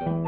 う